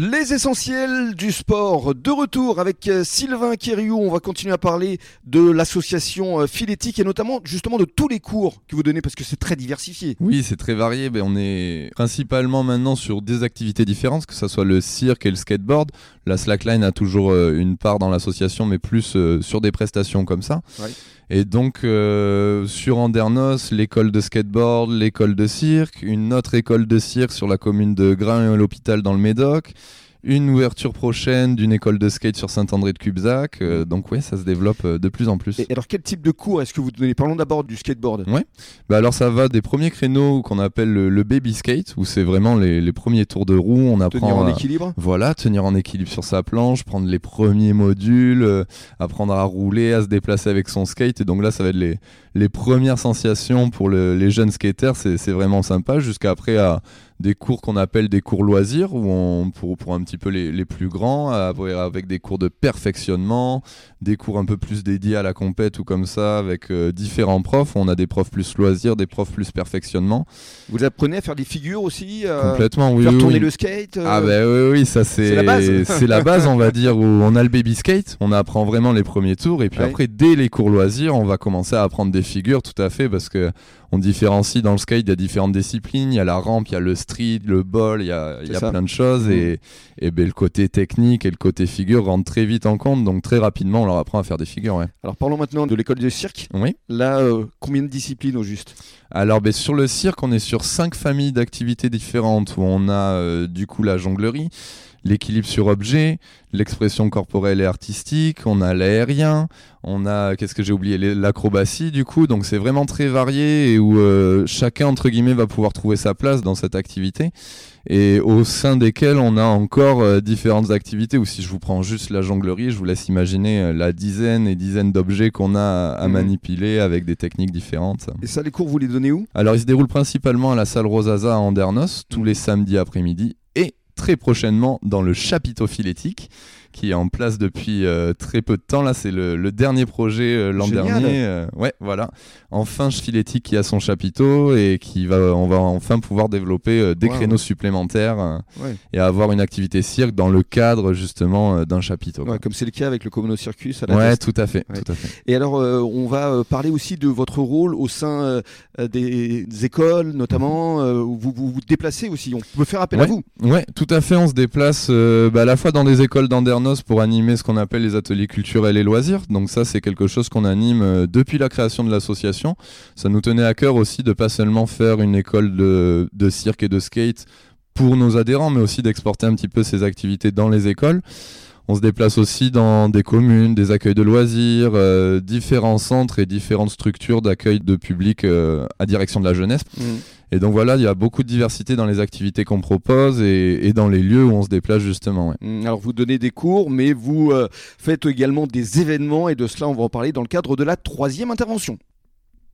Les essentiels du sport, de retour avec euh, Sylvain Quériou. On va continuer à parler de l'association euh, Philétique et notamment justement de tous les cours que vous donnez parce que c'est très diversifié. Oui, c'est très varié. Ben, on est principalement maintenant sur des activités différentes, que ce soit le cirque et le skateboard. La slackline a toujours euh, une part dans l'association, mais plus sur des prestations comme ça. Et donc sur Andernos, l'école de skateboard, l'école de cirque, une autre école de cirque sur la commune de Grain et l'hôpital dans le Médoc une ouverture prochaine d'une école de skate sur Saint-André de Cubzac. Euh, donc oui, ça se développe euh, de plus en plus. Et alors quel type de cours est-ce que vous donnez? Parlons d'abord du skateboard. Oui, bah alors ça va des premiers créneaux qu'on appelle le, baby skate, où c'est vraiment les, premiers tours de roue. On apprend tenir en équilibre. Voilà, tenir en équilibre sur sa planche, prendre les premiers modules, euh, apprendre à rouler, à se déplacer avec son skate. Et donc là, ça va être les, les premières sensations pour les jeunes skaters. C'est vraiment sympa. Jusqu'à après à des cours qu'on appelle des cours loisirs, où on, pour, pour un petit peu les, les plus grands, avec des cours de perfectionnement, des cours un peu plus dédiés à la compète ou comme ça, avec euh, différents profs. On a des profs plus loisirs, des profs plus perfectionnement. Vous apprenez à faire des figures aussi euh, Complètement, oui. Faire tourner le skate euh Ah ben oui, oui, ça c'est la base. c'est la base, on va dire, où on a le baby skate, on apprend vraiment les premiers tours, et puis après, dès les cours loisirs, on va commencer à apprendre des figures, tout à fait, parce que on différencie dans le skate, il y a différentes disciplines, il y a la rampe, il y a le street, le ball, il y a, y a plein de choses, mm. et, et ben, le côté technique et le côté figure rentrent très vite en compte, donc très rapidement, on leur apprend à faire des figures. Ouais. Alors parlons maintenant de l'école de cirque. Oui. Là, euh, combien de disciplines au juste? Alors ben, sur le cirque, on est sur cinq familles d'activités différentes où on a euh, du coup la jonglerie, l'équilibre sur objet, l'expression corporelle et artistique, on a l'aérien, on a, qu'est-ce que j'ai oublié, l'acrobatie du coup, donc c'est vraiment très varié et où euh, chacun entre guillemets va pouvoir trouver sa place dans cette activité. Et au sein desquelles on a encore euh, différentes activités. Ou si je vous prends juste la jonglerie, je vous laisse imaginer euh, la dizaine et dizaines d'objets qu'on a à, mhm. manipuler avec des techniques différentes. Et ça, les cours, vous les donnez où? Alors, ils se déroulent principalement à la salle Rosaza à Andernos tous les samedis après-midi très prochainement dans le chapiteau philétique qui est en place depuis euh, très peu de temps. Là, c'est le, dernier projet euh, l'an dernier. Euh, ouais, voilà. Enfin, qui a son chapiteau et qui va, on va enfin pouvoir développer des créneaux supplémentaires et avoir une activité cirque dans le cadre justement d'un chapiteau. comme c'est le cas avec le Commono Circus. À ouais, tout à fait, tout à fait. Et alors, on va parler aussi de votre rôle au sein des, écoles, notamment. où vous, vous, déplacez aussi. On peut faire appel à vous. Ouais, tout à fait. On se déplace bah, à la fois dans des écoles pour animer ce qu'on appelle les ateliers culturels et loisirs. Donc ça, c'est quelque chose qu'on anime euh, depuis la création de l'association. Ça nous tenait à cœur aussi de pas seulement faire une école de, cirque et de skate pour nos adhérents, mais aussi d'exporter un petit peu ces activités dans les écoles. On se déplace aussi dans des communes, des accueils de loisirs, euh, différents centres et différentes structures d'accueil de public euh, à direction de la jeunesse. Mmh. Et donc voilà, il y a beaucoup de diversité dans les activités qu'on propose et, dans les lieux où on se déplace justement. Mmh, alors vous donnez des cours, mais vous euh, faites également des événements et de cela on va en parler dans le cadre de la troisième intervention.